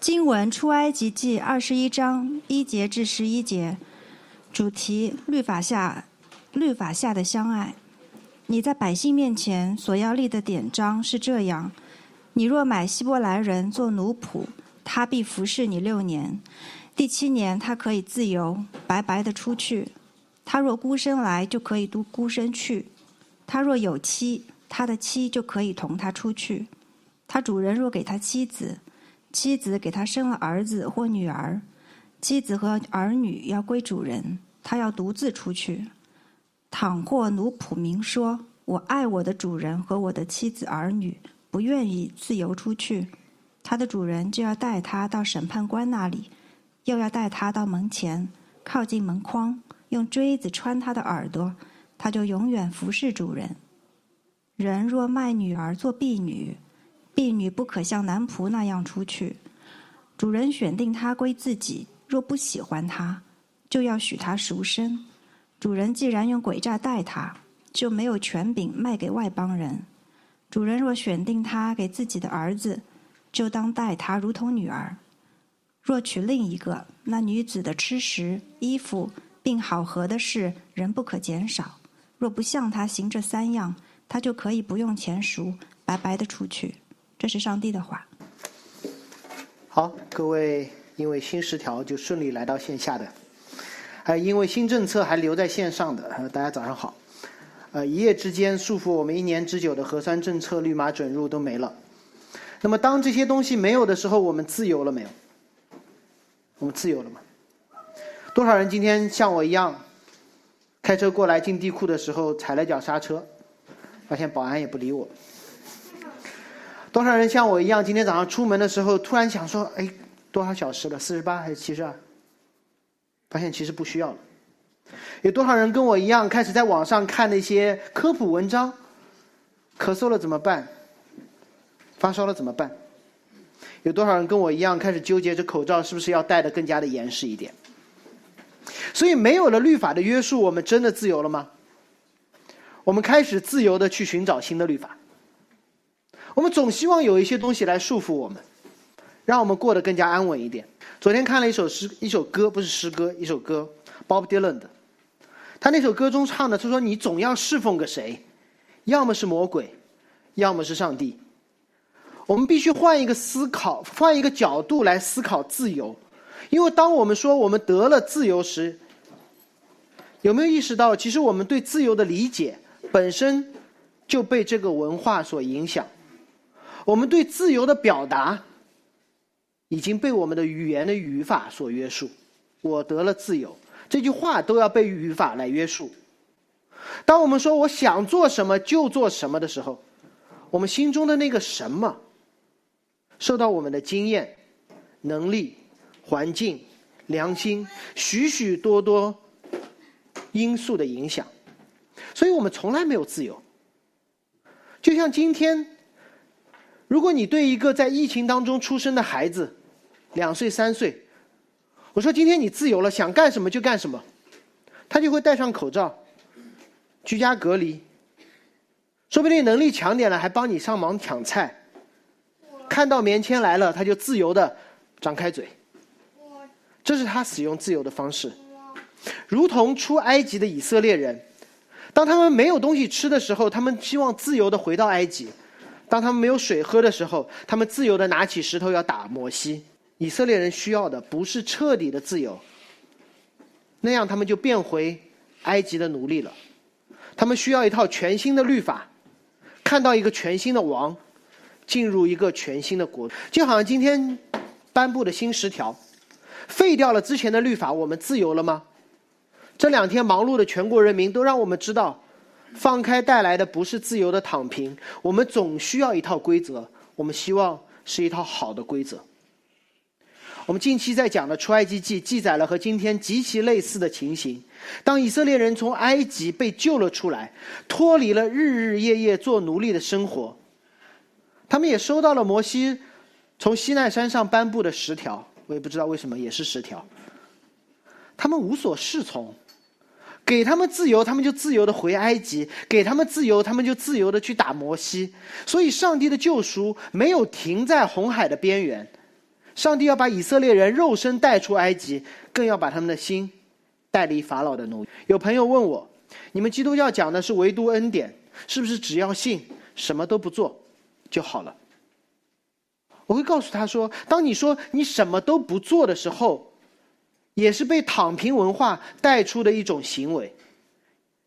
经文出埃及记二十一章一节至十一节，主题律法下律法下的相爱。你在百姓面前所要立的典章是这样：你若买希伯来人做奴仆，他必服侍你六年，第七年他可以自由白白的出去。他若孤身来，就可以独孤身去；他若有妻，他的妻就可以同他出去。他主人若给他妻子，妻子给他生了儿子或女儿，妻子和儿女要归主人，他要独自出去。倘或奴仆明说：“我爱我的主人和我的妻子儿女，不愿意自由出去。”他的主人就要带他到审判官那里，又要带他到门前，靠近门框，用锥子穿他的耳朵，他就永远服侍主人。人若卖女儿做婢女，婢女不可像男仆那样出去，主人选定她归自己。若不喜欢她，就要许她赎身。主人既然用诡诈待她，就没有权柄卖给外邦人。主人若选定她给自己的儿子，就当待她如同女儿。若娶另一个，那女子的吃食、衣服并好合的事，人不可减少。若不向他行这三样，他就可以不用钱赎，白白的出去。这是上帝的话。好，各位，因为新十条就顺利来到线下的，还因为新政策还留在线上的，大家早上好。呃，一夜之间束缚我们一年之久的核酸政策绿码准入都没了。那么，当这些东西没有的时候，我们自由了没有？我们自由了吗？多少人今天像我一样，开车过来进地库的时候踩了脚刹车，发现保安也不理我。多少人像我一样，今天早上出门的时候，突然想说：“哎，多少小时了？四十八还是七十二？”发现其实不需要了。有多少人跟我一样，开始在网上看那些科普文章？咳嗽了怎么办？发烧了怎么办？有多少人跟我一样，开始纠结着口罩是不是要戴的更加的严实一点？所以，没有了律法的约束，我们真的自由了吗？我们开始自由的去寻找新的律法。我们总希望有一些东西来束缚我们，让我们过得更加安稳一点。昨天看了一首诗，一首歌，不是诗歌，一首歌，Bob Dylan 的。他那首歌中唱的，他说：“你总要侍奉个谁，要么是魔鬼，要么是上帝。”我们必须换一个思考，换一个角度来思考自由。因为当我们说我们得了自由时，有没有意识到，其实我们对自由的理解本身就被这个文化所影响？我们对自由的表达已经被我们的语言的语法所约束。我得了自由，这句话都要被语法来约束。当我们说我想做什么就做什么的时候，我们心中的那个什么，受到我们的经验、能力、环境、良心许许多多因素的影响，所以我们从来没有自由。就像今天。如果你对一个在疫情当中出生的孩子，两岁三岁，我说今天你自由了，想干什么就干什么，他就会戴上口罩，居家隔离，说不定能力强点了还帮你上忙抢菜，看到棉签来了他就自由的张开嘴，这是他使用自由的方式，如同出埃及的以色列人，当他们没有东西吃的时候，他们希望自由的回到埃及。当他们没有水喝的时候，他们自由的拿起石头要打摩西。以色列人需要的不是彻底的自由，那样他们就变回埃及的奴隶了。他们需要一套全新的律法，看到一个全新的王，进入一个全新的国。就好像今天颁布的新十条，废掉了之前的律法，我们自由了吗？这两天忙碌的全国人民都让我们知道。放开带来的不是自由的躺平，我们总需要一套规则。我们希望是一套好的规则。我们近期在讲的出埃及记记载了和今天极其类似的情形。当以色列人从埃及被救了出来，脱离了日日夜夜做奴隶的生活，他们也收到了摩西从西奈山上颁布的十条。我也不知道为什么也是十条，他们无所适从。给他们自由，他们就自由的回埃及；给他们自由，他们就自由的去打摩西。所以，上帝的救赎没有停在红海的边缘，上帝要把以色列人肉身带出埃及，更要把他们的心带离法老的奴役。有朋友问我：“你们基督教讲的是唯独恩典，是不是只要信，什么都不做就好了？”我会告诉他说：“当你说你什么都不做的时候，也是被躺平文化带出的一种行为。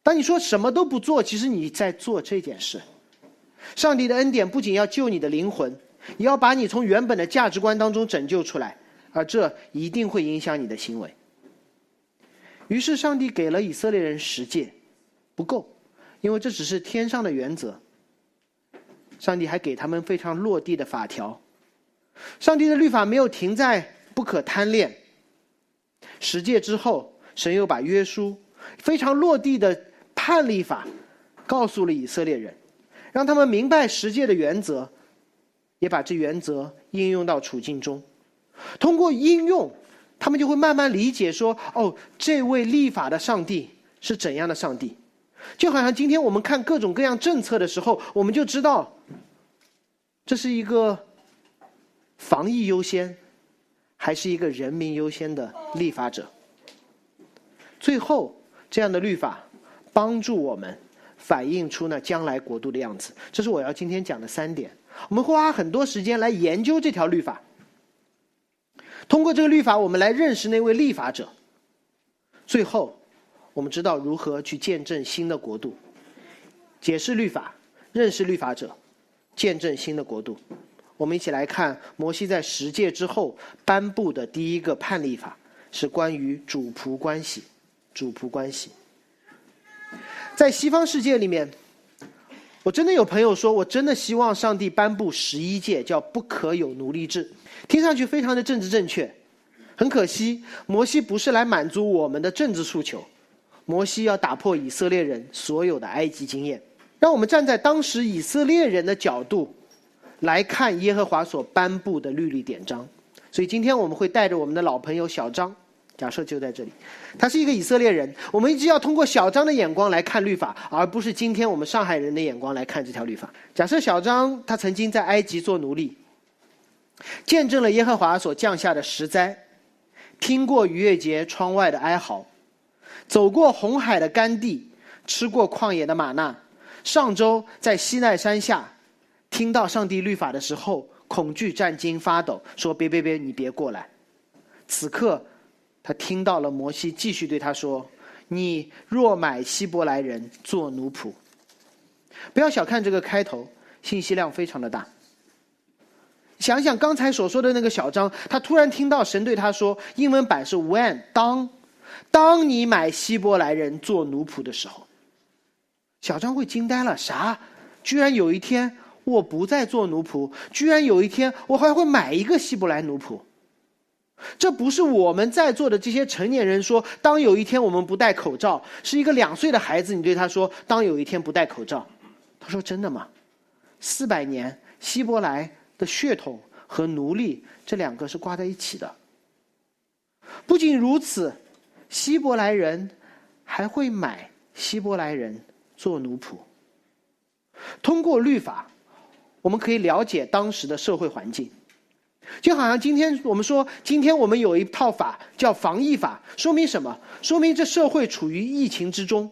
当你说什么都不做，其实你在做这件事。上帝的恩典不仅要救你的灵魂。”也要把你从原本的价值观当中拯救出来，而这一定会影响你的行为。于是，上帝给了以色列人十诫，不够，因为这只是天上的原则。上帝还给他们非常落地的法条。上帝的律法没有停在不可贪恋。十诫之后，神又把约书非常落地的判例法告诉了以色列人，让他们明白十诫的原则。也把这原则应用到处境中，通过应用，他们就会慢慢理解说：哦，这位立法的上帝是怎样的上帝？就好像今天我们看各种各样政策的时候，我们就知道，这是一个防疫优先，还是一个人民优先的立法者。最后，这样的律法帮助我们反映出呢将来国度的样子。这是我要今天讲的三点。我们会花很多时间来研究这条律法。通过这个律法，我们来认识那位立法者。最后，我们知道如何去见证新的国度，解释律法，认识律法者，见证新的国度。我们一起来看摩西在十诫之后颁布的第一个判例法，是关于主仆关系。主仆关系，在西方世界里面。我真的有朋友说，我真的希望上帝颁布十一诫，叫不可有奴隶制，听上去非常的政治正确。很可惜，摩西不是来满足我们的政治诉求，摩西要打破以色列人所有的埃及经验。让我们站在当时以色列人的角度，来看耶和华所颁布的律例典章。所以今天我们会带着我们的老朋友小张。假设就在这里，他是一个以色列人。我们一直要通过小张的眼光来看律法，而不是今天我们上海人的眼光来看这条律法。假设小张他曾经在埃及做奴隶，见证了耶和华所降下的十灾，听过逾越节窗外的哀嚎，走过红海的干地，吃过旷野的玛纳。上周在西奈山下听到上帝律法的时候，恐惧战惊发抖，说：“别别别，你别过来。”此刻。他听到了摩西继续对他说：“你若买希伯来人做奴仆，不要小看这个开头，信息量非常的大。想想刚才所说的那个小张，他突然听到神对他说，英文版是 ‘when 当当你买希伯来人做奴仆的时候’，小张会惊呆了。啥？居然有一天我不再做奴仆？居然有一天我还会买一个希伯来奴仆？”这不是我们在座的这些成年人说，当有一天我们不戴口罩，是一个两岁的孩子，你对他说，当有一天不戴口罩，他说真的吗？四百年希伯来的血统和奴隶这两个是挂在一起的。不仅如此，希伯来人还会买希伯来人做奴仆。通过律法，我们可以了解当时的社会环境。就好像今天我们说，今天我们有一套法叫防疫法，说明什么？说明这社会处于疫情之中。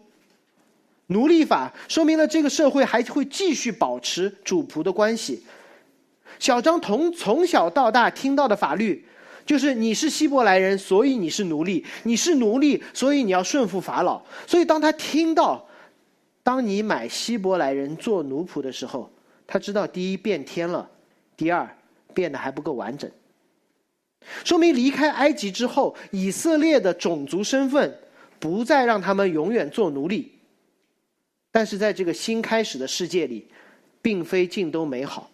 奴隶法说明了这个社会还会继续保持主仆的关系。小张从从小到大听到的法律，就是你是希伯来人，所以你是奴隶；你是奴隶，所以你要顺服法老。所以当他听到，当你买希伯来人做奴仆的时候，他知道第一变天了，第二。变得还不够完整，说明离开埃及之后，以色列的种族身份不再让他们永远做奴隶。但是在这个新开始的世界里，并非尽都美好。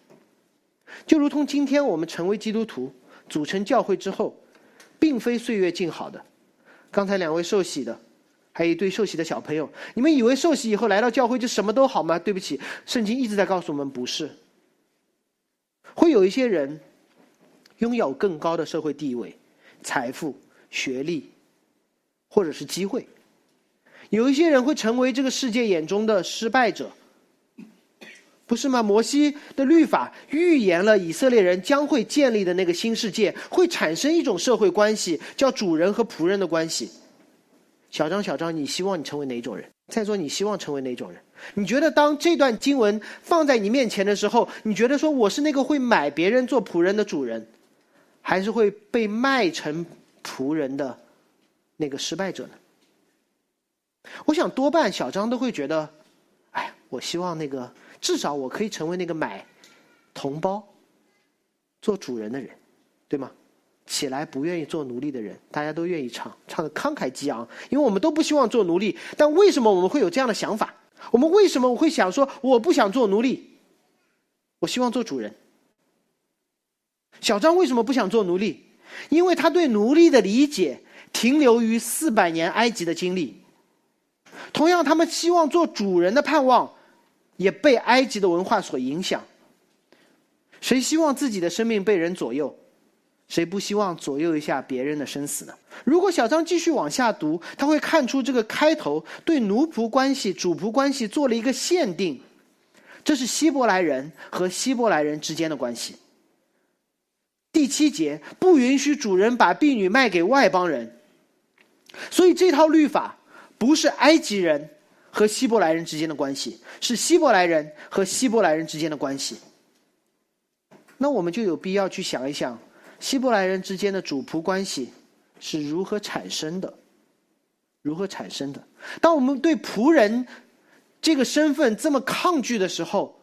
就如同今天我们成为基督徒、组成教会之后，并非岁月静好的。刚才两位受洗的，还有一对受洗的小朋友，你们以为受洗以后来到教会就什么都好吗？对不起，圣经一直在告诉我们，不是。会有一些人拥有更高的社会地位、财富、学历，或者是机会；有一些人会成为这个世界眼中的失败者。不是吗？摩西的律法预言了以色列人将会建立的那个新世界，会产生一种社会关系，叫主人和仆人的关系。小张，小张，你希望你成为哪种人？在座，你希望成为哪种人？你觉得当这段经文放在你面前的时候，你觉得说我是那个会买别人做仆人的主人，还是会被卖成仆人的那个失败者呢？我想多半小张都会觉得，哎，我希望那个。至少我可以成为那个买同胞、做主人的人，对吗？起来不愿意做奴隶的人，大家都愿意唱，唱的慷慨激昂，因为我们都不希望做奴隶。但为什么我们会有这样的想法？我们为什么我会想说我不想做奴隶？我希望做主人。小张为什么不想做奴隶？因为他对奴隶的理解停留于四百年埃及的经历。同样，他们希望做主人的盼望。也被埃及的文化所影响。谁希望自己的生命被人左右？谁不希望左右一下别人的生死呢？如果小张继续往下读，他会看出这个开头对奴仆关系、主仆关系做了一个限定，这是希伯来人和希伯来人之间的关系。第七节不允许主人把婢女卖给外邦人，所以这套律法不是埃及人。和希伯来人之间的关系是希伯来人和希伯来人之间的关系。那我们就有必要去想一想，希伯来人之间的主仆关系是如何产生的？如何产生的？当我们对仆人这个身份这么抗拒的时候，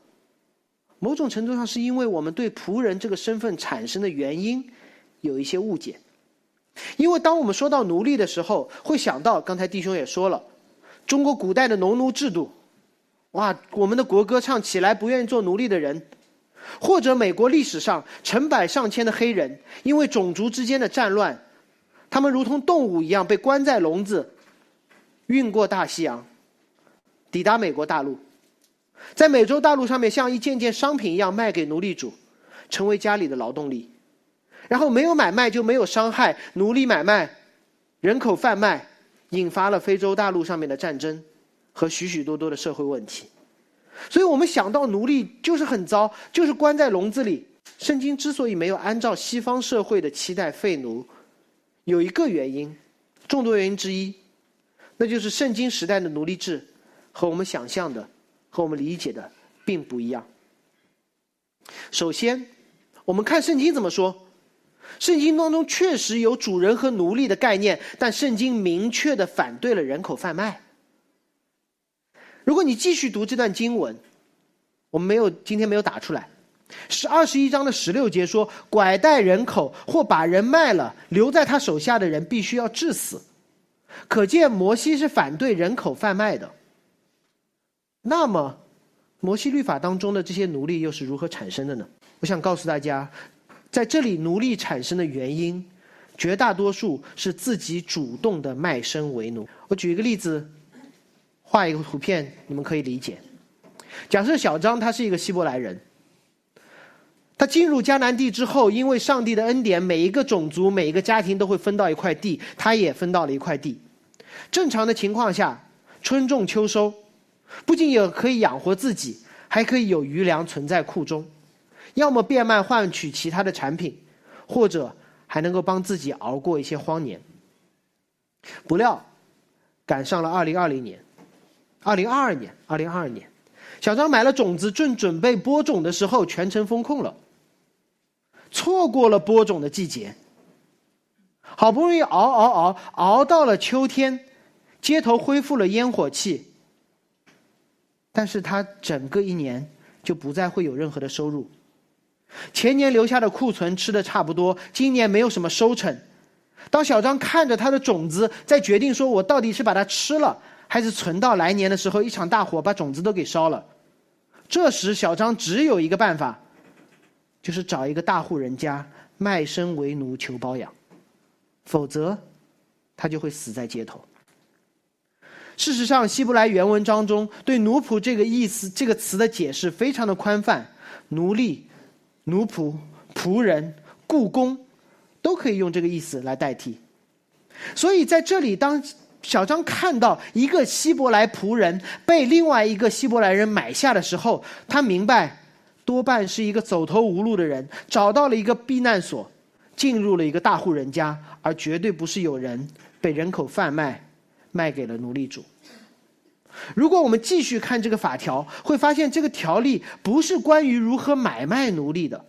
某种程度上是因为我们对仆人这个身份产生的原因有一些误解。因为当我们说到奴隶的时候，会想到刚才弟兄也说了。中国古代的农奴制度，哇！我们的国歌唱起来，不愿意做奴隶的人，或者美国历史上成百上千的黑人，因为种族之间的战乱，他们如同动物一样被关在笼子，运过大西洋，抵达美国大陆，在美洲大陆上面像一件件商品一样卖给奴隶主，成为家里的劳动力，然后没有买卖就没有伤害，奴隶买卖，人口贩卖。引发了非洲大陆上面的战争和许许多多的社会问题，所以我们想到奴隶就是很糟，就是关在笼子里。圣经之所以没有按照西方社会的期待废奴，有一个原因，众多原因之一，那就是圣经时代的奴隶制和我们想象的、和我们理解的并不一样。首先，我们看圣经怎么说。圣经当中确实有主人和奴隶的概念，但圣经明确的反对了人口贩卖。如果你继续读这段经文，我们没有今天没有打出来，是二十一章的十六节说：“拐带人口或把人卖了，留在他手下的人必须要致死。”可见摩西是反对人口贩卖的。那么，摩西律法当中的这些奴隶又是如何产生的呢？我想告诉大家。在这里，奴隶产生的原因，绝大多数是自己主动的卖身为奴。我举一个例子，画一个图片，你们可以理解。假设小张他是一个希伯来人，他进入迦南地之后，因为上帝的恩典，每一个种族、每一个家庭都会分到一块地，他也分到了一块地。正常的情况下，春种秋收，不仅有可以养活自己，还可以有余粮存在库中。要么变卖换取其他的产品，或者还能够帮自己熬过一些荒年。不料，赶上了二零二零年，二零二二年，二零二二年，小张买了种子，正准备播种的时候，全程封控了，错过了播种的季节。好不容易熬熬熬熬到了秋天，街头恢复了烟火气，但是他整个一年就不再会有任何的收入。前年留下的库存吃的差不多，今年没有什么收成。当小张看着他的种子，在决定说我到底是把它吃了，还是存到来年的时候，一场大火把种子都给烧了。这时，小张只有一个办法，就是找一个大户人家卖身为奴求包养，否则他就会死在街头。事实上，希伯来原文当中对奴仆这个意思这个词的解释非常的宽泛，奴隶。奴仆、仆人、雇工，都可以用这个意思来代替。所以在这里，当小张看到一个希伯来仆人被另外一个希伯来人买下的时候，他明白，多半是一个走投无路的人找到了一个避难所，进入了一个大户人家，而绝对不是有人被人口贩卖，卖给了奴隶主。如果我们继续看这个法条，会发现这个条例不是关于如何买卖奴隶的，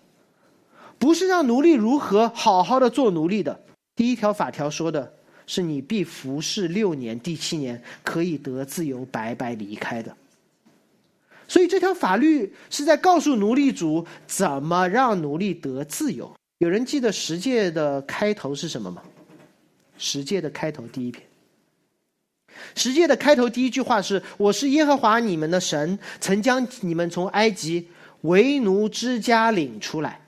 不是让奴隶如何好好的做奴隶的。第一条法条说的是你必服侍六年，第七年可以得自由，白白离开的。所以这条法律是在告诉奴隶主怎么让奴隶得自由。有人记得十诫的开头是什么吗？十诫的开头第一篇。十诫的开头第一句话是：“我是耶和华你们的神，曾将你们从埃及为奴之家领出来。”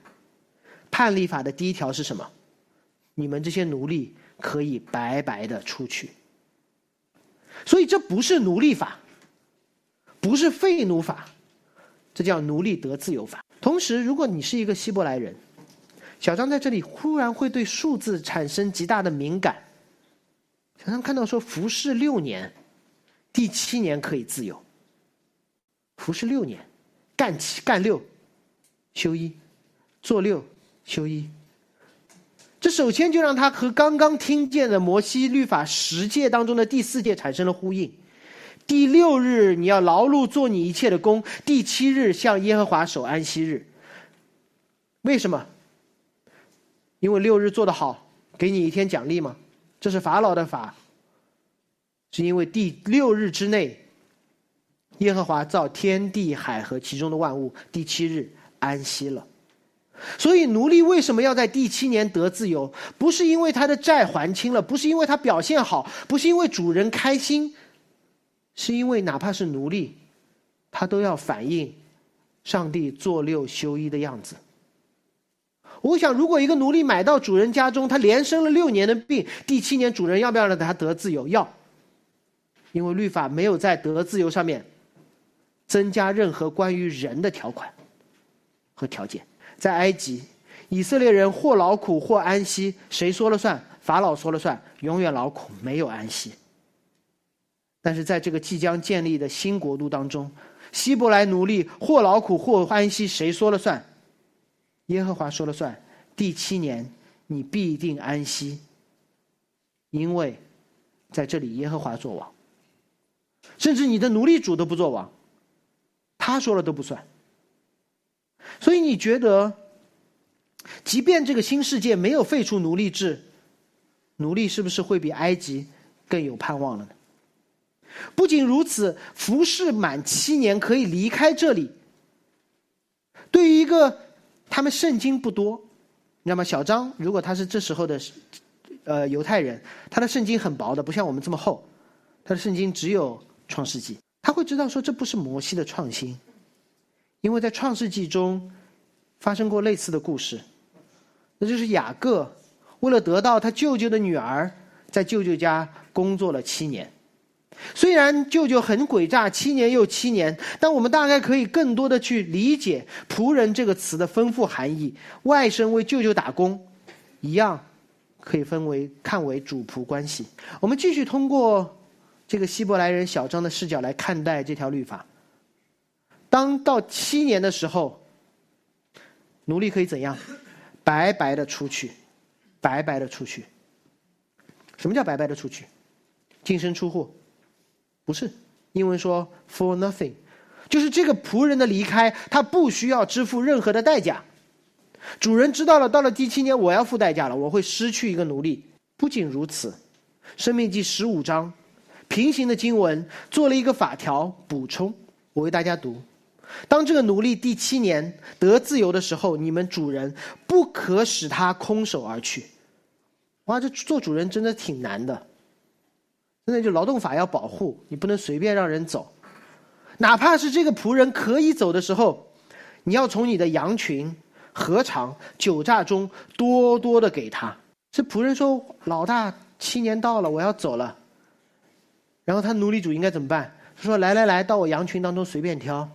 判例法的第一条是什么？你们这些奴隶可以白白的出去。所以这不是奴隶法，不是废奴法，这叫奴隶得自由法。同时，如果你是一个希伯来人，小张在这里忽然会对数字产生极大的敏感。小张看到说服侍六年，第七年可以自由。服侍六年，干七干六，休一，做六休一。这首先就让他和刚刚听见的摩西律法十诫当中的第四诫产生了呼应。第六日你要劳碌做你一切的工，第七日向耶和华守安息日。为什么？因为六日做得好，给你一天奖励吗？这是法老的法，是因为第六日之内，耶和华造天地海和其中的万物，第七日安息了。所以奴隶为什么要在第七年得自由？不是因为他的债还清了，不是因为他表现好，不是因为主人开心，是因为哪怕是奴隶，他都要反映上帝做六休一的样子。我想，如果一个奴隶买到主人家中，他连生了六年的病，第七年主人要不要让他得自由？要，因为律法没有在得自由上面增加任何关于人的条款和条件。在埃及，以色列人或劳苦或安息，谁说了算？法老说了算，永远劳苦，没有安息。但是在这个即将建立的新国度当中，希伯来奴隶或劳苦或安息，谁说了算？耶和华说了算，第七年你必定安息，因为在这里耶和华做王，甚至你的奴隶主都不做王，他说了都不算。所以你觉得，即便这个新世界没有废除奴隶制，奴隶是不是会比埃及更有盼望了呢？不仅如此，服侍满七年可以离开这里，对于一个。他们圣经不多，那么小张如果他是这时候的，呃犹太人，他的圣经很薄的，不像我们这么厚，他的圣经只有创世纪，他会知道说这不是摩西的创新，因为在创世纪中发生过类似的故事，那就是雅各为了得到他舅舅的女儿，在舅舅家工作了七年。虽然舅舅很诡诈，七年又七年，但我们大概可以更多的去理解“仆人”这个词的丰富含义。外甥为舅舅打工，一样可以分为看为主仆关系。我们继续通过这个希伯来人小张的视角来看待这条律法。当到七年的时候，奴隶可以怎样？白白的出去，白白的出去。什么叫白白的出去？净身出户。不是，英文说 for nothing，就是这个仆人的离开，他不需要支付任何的代价。主人知道了，到了第七年，我要付代价了，我会失去一个奴隶。不仅如此，《生命记》十五章平行的经文做了一个法条补充，我为大家读：当这个奴隶第七年得自由的时候，你们主人不可使他空手而去。哇，这做主人真的挺难的。现在就劳动法要保护你，不能随便让人走，哪怕是这个仆人可以走的时候，你要从你的羊群、禾场、酒榨中多多的给他。这仆人说：“老大，七年到了，我要走了。”然后他奴隶主应该怎么办？他说：“来来来，到我羊群当中随便挑，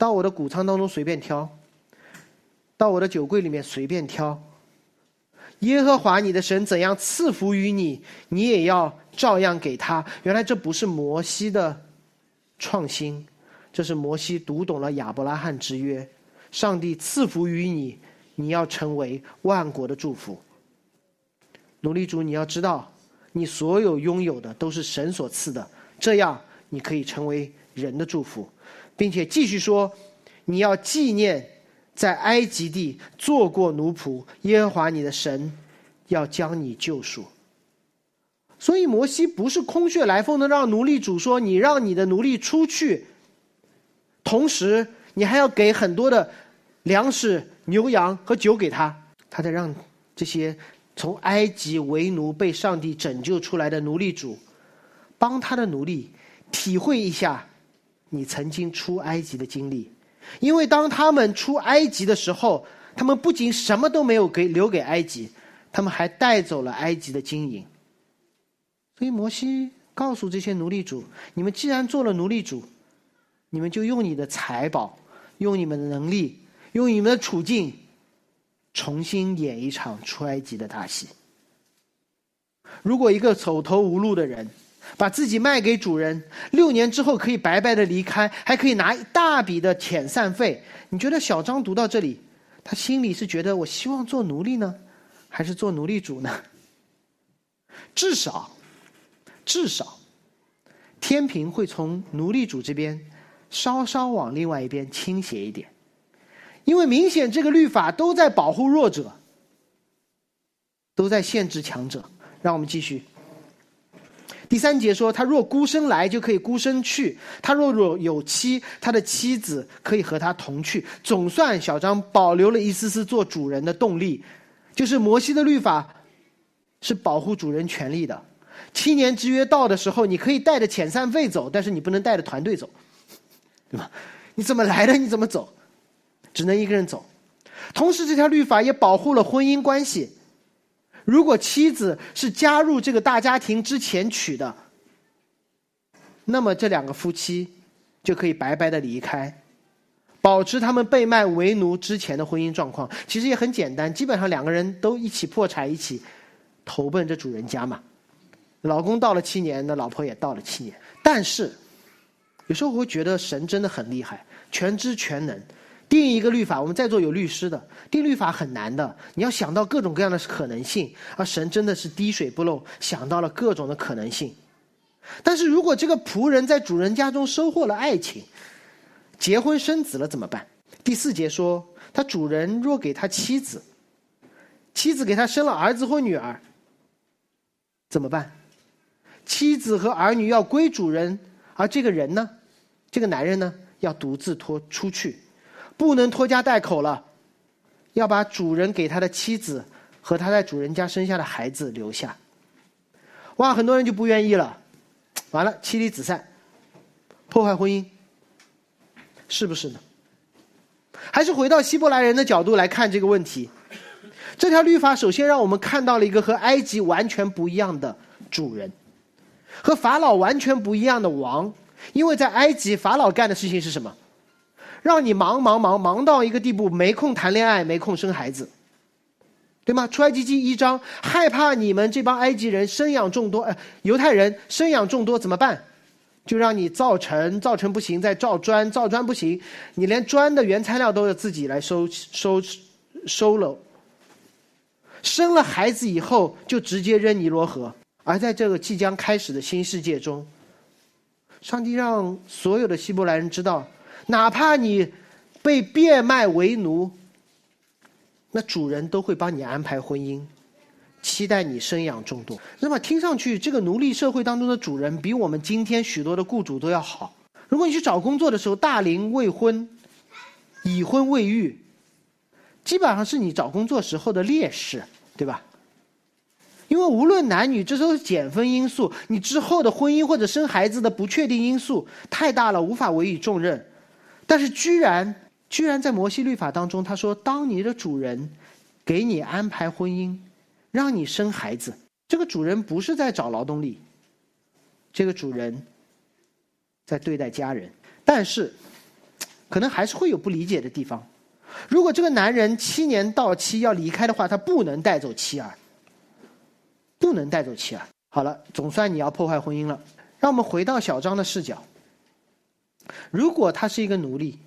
到我的谷仓当中随便挑，到我的酒柜里面随便挑。”耶和华你的神怎样赐福于你，你也要照样给他。原来这不是摩西的创新，这是摩西读懂了亚伯拉罕之约。上帝赐福于你，你要成为万国的祝福。奴隶主，你要知道，你所有拥有的都是神所赐的，这样你可以成为人的祝福，并且继续说，你要纪念。在埃及地做过奴仆，耶和华你的神要将你救赎。所以摩西不是空穴来风的让奴隶主说：“你让你的奴隶出去，同时你还要给很多的粮食、牛羊和酒给他。”他在让这些从埃及为奴被上帝拯救出来的奴隶主，帮他的奴隶体会一下你曾经出埃及的经历。因为当他们出埃及的时候，他们不仅什么都没有给留给埃及，他们还带走了埃及的金银。所以摩西告诉这些奴隶主：“你们既然做了奴隶主，你们就用你的财宝，用你们的能力，用你们的处境，重新演一场出埃及的大戏。如果一个走投无路的人，把自己卖给主人，六年之后可以白白的离开，还可以拿一大笔的遣散费。你觉得小张读到这里，他心里是觉得我希望做奴隶呢，还是做奴隶主呢？至少，至少，天平会从奴隶主这边稍稍往另外一边倾斜一点，因为明显这个律法都在保护弱者，都在限制强者。让我们继续。第三节说，他若孤身来，就可以孤身去；他若若有妻，他的妻子可以和他同去。总算小张保留了一丝丝做主人的动力，就是摩西的律法是保护主人权利的。七年之约到的时候，你可以带着遣散费走，但是你不能带着团队走，对吧？你怎么来的，你怎么走，只能一个人走。同时，这条律法也保护了婚姻关系。如果妻子是加入这个大家庭之前娶的，那么这两个夫妻就可以白白的离开，保持他们被卖为奴之前的婚姻状况。其实也很简单，基本上两个人都一起破产，一起投奔这主人家嘛。老公到了七年，那老婆也到了七年。但是有时候我会觉得神真的很厉害，全知全能。定一个律法，我们在座有律师的，定律法很难的，你要想到各种各样的可能性，而神真的是滴水不漏，想到了各种的可能性。但是如果这个仆人在主人家中收获了爱情，结婚生子了怎么办？第四节说，他主人若给他妻子，妻子给他生了儿子或女儿，怎么办？妻子和儿女要归主人，而这个人呢，这个男人呢，要独自拖出去。不能拖家带口了，要把主人给他的妻子和他在主人家生下的孩子留下。哇，很多人就不愿意了，完了妻离子散，破坏婚姻，是不是呢？还是回到希伯来人的角度来看这个问题，这条律法首先让我们看到了一个和埃及完全不一样的主人，和法老完全不一样的王，因为在埃及法老干的事情是什么？让你忙忙忙忙到一个地步，没空谈恋爱，没空生孩子，对吗？出埃及记一章，害怕你们这帮埃及人生养众多，呃，犹太人生养众多怎么办？就让你造城，造城不行，再造砖，造砖不行，你连砖的原材料都要自己来收收收了。生了孩子以后，就直接扔尼罗河。而在这个即将开始的新世界中，上帝让所有的希伯来人知道。哪怕你被变卖为奴，那主人都会帮你安排婚姻，期待你生养众多。那么听上去，这个奴隶社会当中的主人比我们今天许多的雇主都要好。如果你去找工作的时候，大龄未婚、已婚未育，基本上是你找工作时候的劣势，对吧？因为无论男女，这都是减分因素。你之后的婚姻或者生孩子的不确定因素太大了，无法委以重任。但是，居然居然在摩西律法当中，他说：“当你的主人给你安排婚姻，让你生孩子，这个主人不是在找劳动力，这个主人在对待家人。但是，可能还是会有不理解的地方。如果这个男人七年到期要离开的话，他不能带走妻儿，不能带走妻儿。好了，总算你要破坏婚姻了。让我们回到小张的视角。如果他是一个奴隶，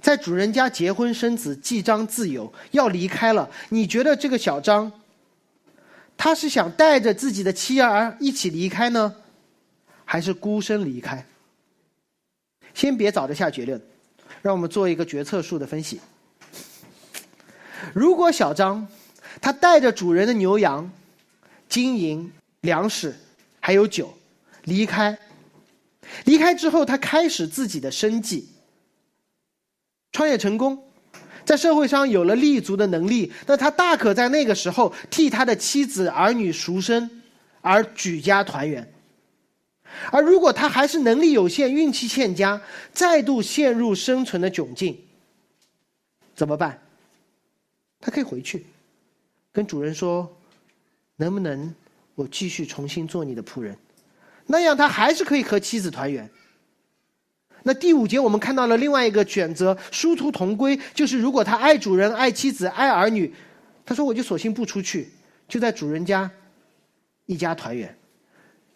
在主人家结婚生子、记章自由，要离开了，你觉得这个小张，他是想带着自己的妻儿一起离开呢，还是孤身离开？先别早着下结论，让我们做一个决策树的分析。如果小张他带着主人的牛羊、金银、粮食，还有酒离开，离开之后他开始自己的生计，创业成功，在社会上有了立足的能力，那他大可在那个时候替他的妻子儿女赎身，而举家团圆。而如果他还是能力有限、运气欠佳，再度陷入生存的窘境，怎么办？他可以回去，跟主人说：“能不能我继续重新做你的仆人？”那样他还是可以和妻子团圆。那第五节我们看到了另外一个选择，殊途同归，就是如果他爱主人、爱妻子、爱儿女，他说：“我就索性不出去，就在主人家一家团圆。”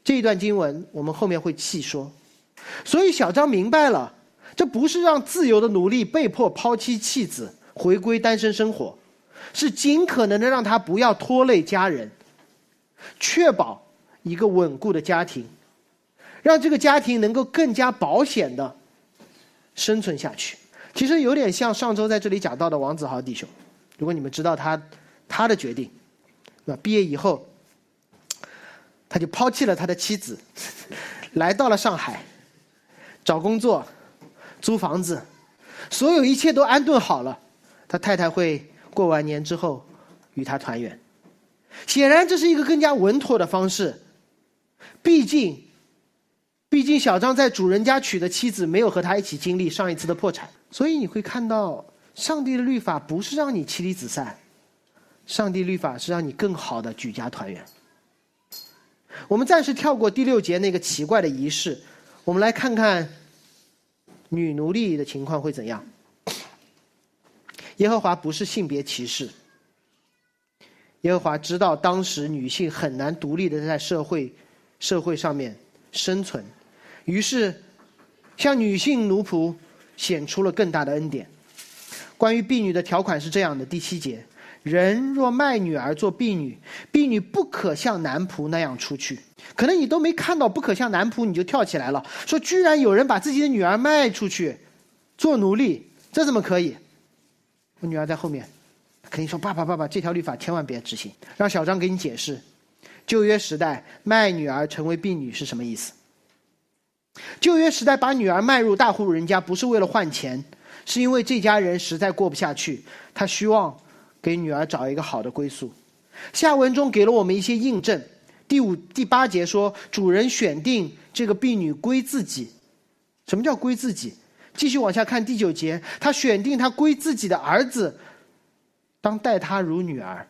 这一段经文我们后面会细说，所以小张明白了，这不是让自由的奴隶被迫抛妻弃子回归单身生活，是尽可能的让他不要拖累家人，确保一个稳固的家庭，让这个家庭能够更加保险的生存下去。其实有点像上周在这里讲到的王子豪弟兄，如果你们知道他他的决定，那毕业以后。他就抛弃了他的妻子，来到了上海，找工作，租房子，所有一切都安顿好了。他太太会过完年之后与他团圆。显然，这是一个更加稳妥的方式。毕竟，毕竟小张在主人家娶的妻子没有和他一起经历上一次的破产，所以你会看到，上帝的律法不是让你妻离子散，上帝律法是让你更好的举家团圆。我们暂时跳过第六节那个奇怪的仪式，我们来看看女奴隶的情况会怎样。耶和华不是性别歧视，耶和华知道当时女性很难独立的在社会社会上面生存，于是向女性奴仆显出了更大的恩典。关于婢女的条款是这样的：第七节。人若卖女儿做婢女，婢女不可像男仆那样出去。可能你都没看到不可像男仆，你就跳起来了，说居然有人把自己的女儿卖出去做奴隶，这怎么可以？我女儿在后面，肯定说爸爸爸爸，这条律法千万别执行。让小张给你解释，旧约时代卖女儿成为婢女是什么意思？旧约时代把女儿卖入大户人家，不是为了换钱，是因为这家人实在过不下去，他希望。给女儿找一个好的归宿。下文中给了我们一些印证。第五、第八节说，主人选定这个婢女归自己。什么叫归自己？继续往下看第九节，他选定他归自己的儿子，当待他如女儿。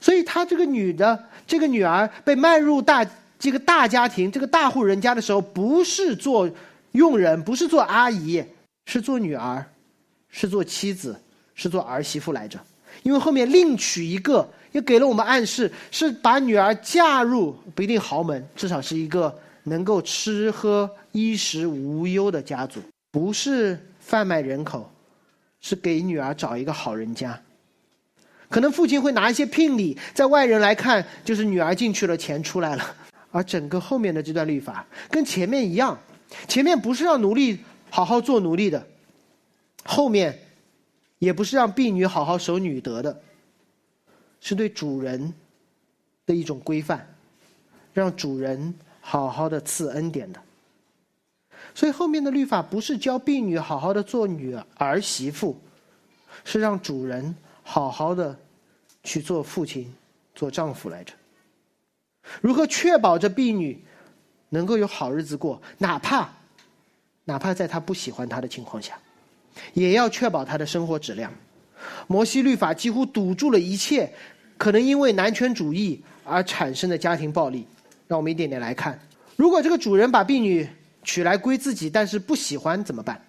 所以，他这个女的，这个女儿被卖入大这个大家庭、这个大户人家的时候，不是做佣人，不是做阿姨，是做女儿，是做妻子。是做儿媳妇来着，因为后面另娶一个，也给了我们暗示，是把女儿嫁入不一定豪门，至少是一个能够吃喝衣食无忧的家族，不是贩卖人口，是给女儿找一个好人家。可能父亲会拿一些聘礼，在外人来看就是女儿进去了，钱出来了。而整个后面的这段律法跟前面一样，前面不是让奴隶好好做奴隶的，后面。也不是让婢女好好守女德的，是对主人的一种规范，让主人好好的赐恩典的。所以后面的律法不是教婢女好好的做女儿媳妇，是让主人好好的去做父亲、做丈夫来着。如何确保这婢女能够有好日子过，哪怕哪怕在他不喜欢他的情况下？也要确保他的生活质量。摩西律法几乎堵住了一切可能因为男权主义而产生的家庭暴力。让我们一点点来看：如果这个主人把婢女娶来归自己，但是不喜欢怎么办？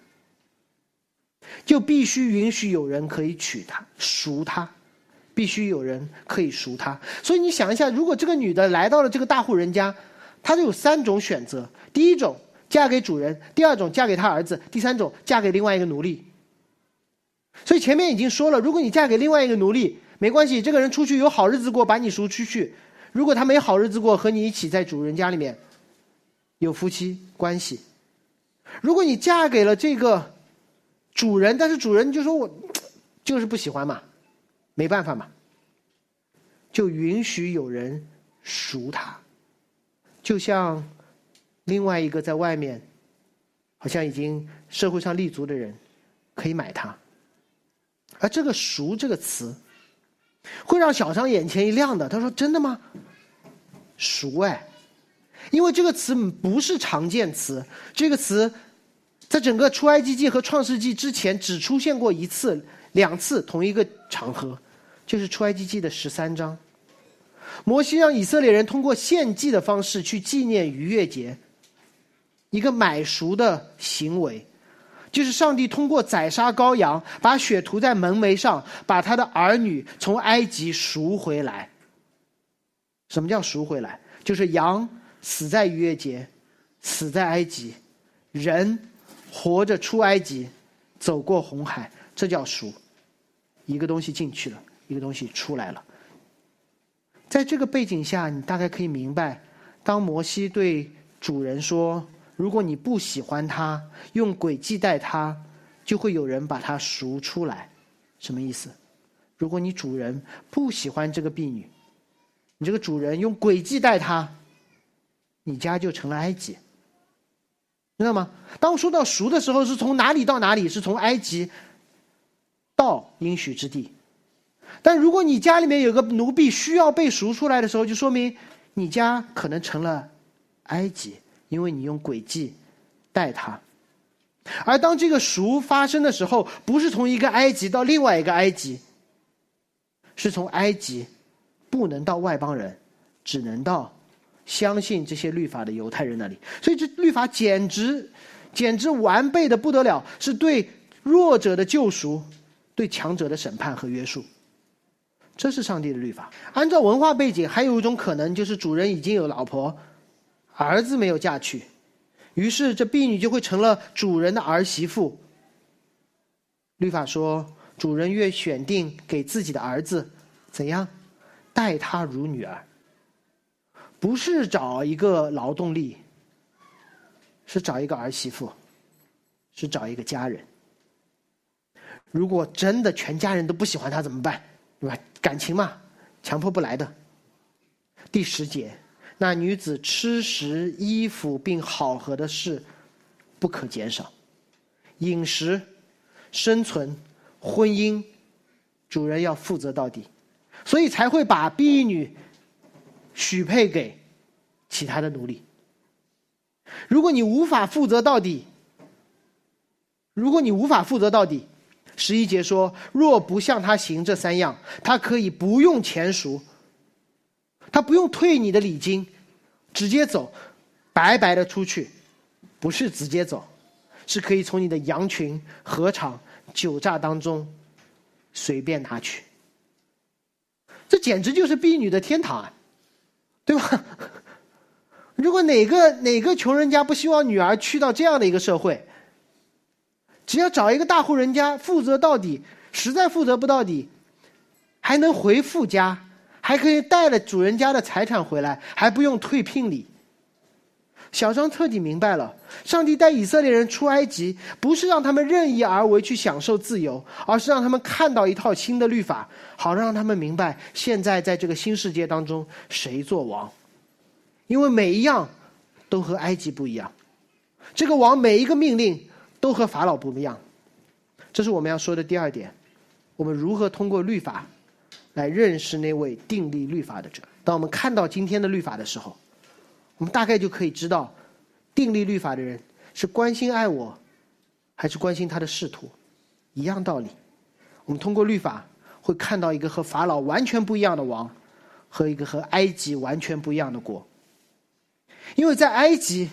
就必须允许有人可以娶她、赎她，必须有人可以赎她。所以你想一下，如果这个女的来到了这个大户人家，她就有三种选择：第一种嫁给主人，第二种嫁给他儿子，第三种嫁给另外一个奴隶。所以前面已经说了，如果你嫁给另外一个奴隶，没关系，这个人出去有好日子过，把你赎出去；如果他没好日子过，和你一起在主人家里面有夫妻关系。如果你嫁给了这个主人，但是主人就说我就 是不喜欢嘛，没办法嘛，就允许有人赎他，就像另外一个在外面好像已经社会上立足的人可以买他。而这个“赎”这个词，会让小张眼前一亮的。他说：“真的吗？赎哎，因为这个词不是常见词，这个词在整个出埃及记和创世纪之前只出现过一次、两次，同一个场合，就是出埃及记的十三章。摩西让以色列人通过献祭的方式去纪念逾越节，一个买赎的行为。”就是上帝通过宰杀羔羊，把血涂在门楣上，把他的儿女从埃及赎回来。什么叫赎回来？就是羊死在逾越节，死在埃及，人活着出埃及，走过红海，这叫赎。一个东西进去了，一个东西出来了。在这个背景下，你大概可以明白，当摩西对主人说。如果你不喜欢他，用诡计待他，就会有人把他赎出来，什么意思？如果你主人不喜欢这个婢女，你这个主人用诡计待他，你家就成了埃及，知道吗？当说到赎的时候，是从哪里到哪里？是从埃及到应许之地。但如果你家里面有个奴婢需要被赎出来的时候，就说明你家可能成了埃及。因为你用诡计待他，而当这个赎发生的时候，不是从一个埃及到另外一个埃及，是从埃及不能到外邦人，只能到相信这些律法的犹太人那里。所以这律法简直简直完备的不得了，是对弱者的救赎，对强者的审判和约束。这是上帝的律法。按照文化背景，还有一种可能就是主人已经有老婆。儿子没有嫁娶，于是这婢女就会成了主人的儿媳妇。律法说，主人越选定给自己的儿子，怎样待他如女儿，不是找一个劳动力，是找一个儿媳妇，是找一个家人。如果真的全家人都不喜欢他怎么办？对吧？感情嘛，强迫不来的。第十节。那女子吃食、衣服并好合的事，不可减少。饮食、生存、婚姻，主人要负责到底，所以才会把婢女许配给其他的奴隶。如果你无法负责到底，如果你无法负责到底，十一节说：若不向他行这三样，他可以不用钱赎。他不用退你的礼金，直接走，白白的出去，不是直接走，是可以从你的羊群、河场、酒榨当中随便拿取。这简直就是婢女的天堂啊，对吧？如果哪个哪个穷人家不希望女儿去到这样的一个社会，只要找一个大户人家负责到底，实在负责不到底，还能回富家。还可以带了主人家的财产回来，还不用退聘礼。小张彻底明白了，上帝带以色列人出埃及，不是让他们任意而为去享受自由，而是让他们看到一套新的律法，好让他们明白现在在这个新世界当中谁做王。因为每一样都和埃及不一样，这个王每一个命令都和法老不一样。这是我们要说的第二点，我们如何通过律法。来认识那位订立律法的者。当我们看到今天的律法的时候，我们大概就可以知道，订立律法的人是关心爱我，还是关心他的仕途。一样道理，我们通过律法会看到一个和法老完全不一样的王，和一个和埃及完全不一样的国。因为在埃及，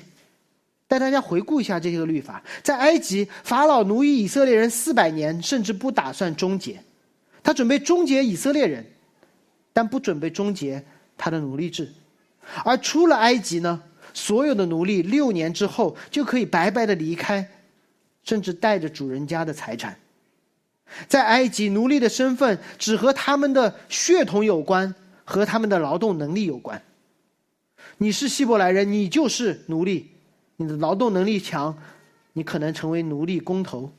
带大家回顾一下这些个律法。在埃及，法老奴役以色列人四百年，甚至不打算终结，他准备终结以色列人，但不准备终结他的奴隶制。而出了埃及呢，所有的奴隶六年之后就可以白白的离开，甚至带着主人家的财产。在埃及，奴隶的身份只和他们的血统有关，和他们的劳动能力有关。你是希伯来人，你就是奴隶；你的劳动能力强，你可能成为奴隶工头。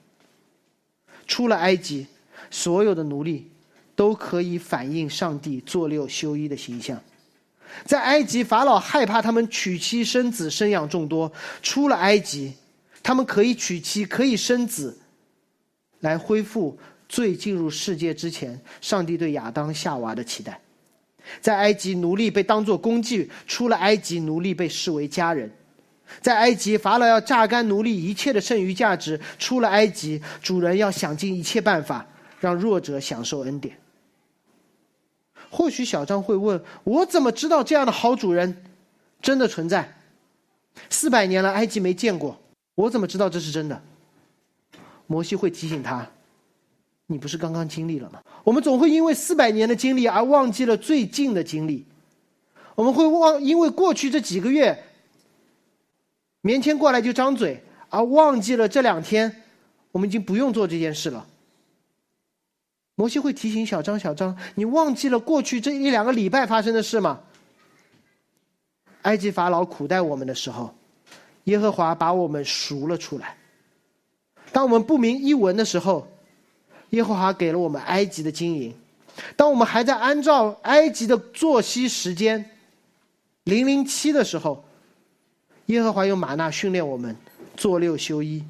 出了埃及，所有的奴隶都可以反映上帝做六休一的形象。在埃及，法老害怕他们娶妻生子，生养众多。出了埃及，他们可以娶妻，可以生子。来恢复最进入世界之前，上帝对亚当夏娃的期待。在埃及，奴隶被当作工具；出了埃及，奴隶被视为家人。在埃及，法老要榨干奴隶一切的剩余价值；出了埃及，主人要想尽一切办法让弱者享受恩典。或许小张会问：我怎么知道这样的好主人真的存在？四百年了，埃及没见过，我怎么知道这是真的？摩西会提醒他：“你不是刚刚经历了吗？”我们总会因为四百年的经历而忘记了最近的经历。我们会忘，因为过去这几个月，棉签过来就张嘴，而忘记了这两天，我们已经不用做这件事了。摩西会提醒小张：“小张，你忘记了过去这一两个礼拜发生的事吗？”埃及法老苦待我们的时候，耶和华把我们赎了出来。当我们不明一文的时候，耶和华给了我们埃及的经营；当我们还在按照埃及的作息时间零零七的时候，耶和华用玛纳训练我们做六休一；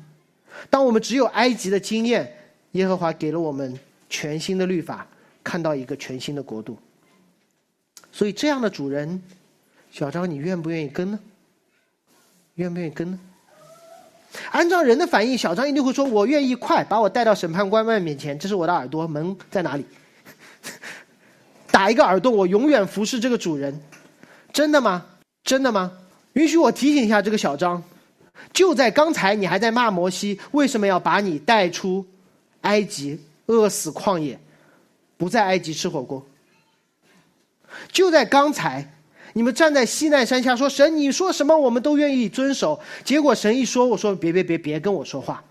当我们只有埃及的经验，耶和华给了我们全新的律法，看到一个全新的国度。所以，这样的主人，小张，你愿不愿意跟呢？愿不愿意跟呢？按照人的反应，小张一定会说：“我愿意，快把我带到审判官们面前。这是我的耳朵，门在哪里？打一个耳洞，我永远服侍这个主人。真的吗？真的吗？允许我提醒一下这个小张，就在刚才，你还在骂摩西为什么要把你带出埃及饿死旷野，不在埃及吃火锅。就在刚才。”你们站在西奈山下说：“神，你说什么我们都愿意遵守。”结果神一说：“我说别别别别跟我说话。”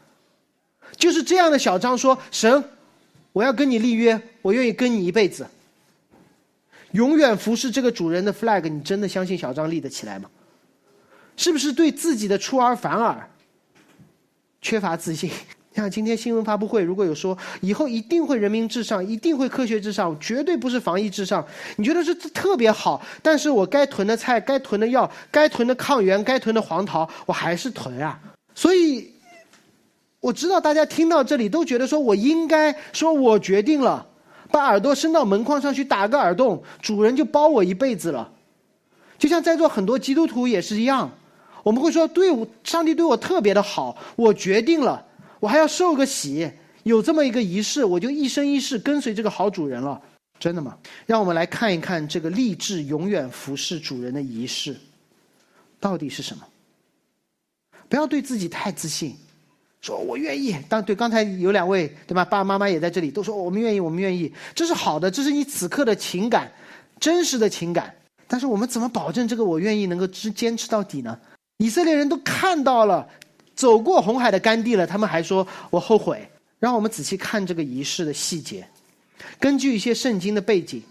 就是这样的小张说：“神，我要跟你立约，我愿意跟你一辈子，永远服侍这个主人的 flag。”你真的相信小张立得起来吗？是不是对自己的出尔反尔缺乏自信？像今天新闻发布会，如果有说以后一定会人民至上，一定会科学至上，绝对不是防疫至上，你觉得是特别好？但是我该囤的菜、该囤的药、该囤的抗原、该囤的黄桃，我还是囤啊。所以我知道大家听到这里都觉得说我应该说我决定了，把耳朵伸到门框上去打个耳洞，主人就包我一辈子了。就像在座很多基督徒也是一样，我们会说对我上帝对我特别的好，我决定了。我还要受个洗，有这么一个仪式，我就一生一世跟随这个好主人了，真的吗？让我们来看一看这个立志永远服侍主人的仪式，到底是什么？不要对自己太自信，说我愿意。当对刚才有两位对吧，爸爸妈妈也在这里，都说我们愿意，我们愿意，这是好的，这是你此刻的情感，真实的情感。但是我们怎么保证这个我愿意能够坚坚持到底呢？以色列人都看到了。走过红海的甘地了，他们还说我后悔。让我们仔细看这个仪式的细节，根据一些圣经的背景，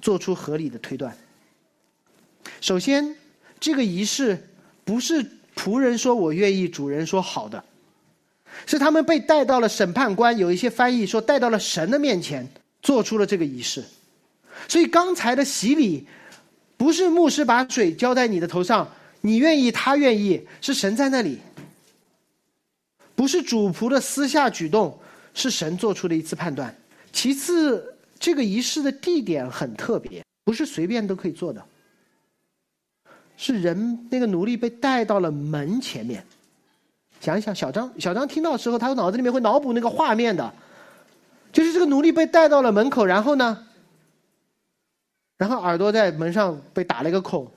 做出合理的推断。首先，这个仪式不是仆人说我愿意，主人说好的，是他们被带到了审判官，有一些翻译说带到了神的面前，做出了这个仪式。所以刚才的洗礼，不是牧师把水浇在你的头上，你愿意，他愿意，是神在那里。不是主仆的私下举动，是神做出的一次判断。其次，这个仪式的地点很特别，不是随便都可以做的。是人那个奴隶被带到了门前面。想一想，小张，小张听到的时候，他脑子里面会脑补那个画面的，就是这个奴隶被带到了门口，然后呢，然后耳朵在门上被打了一个孔，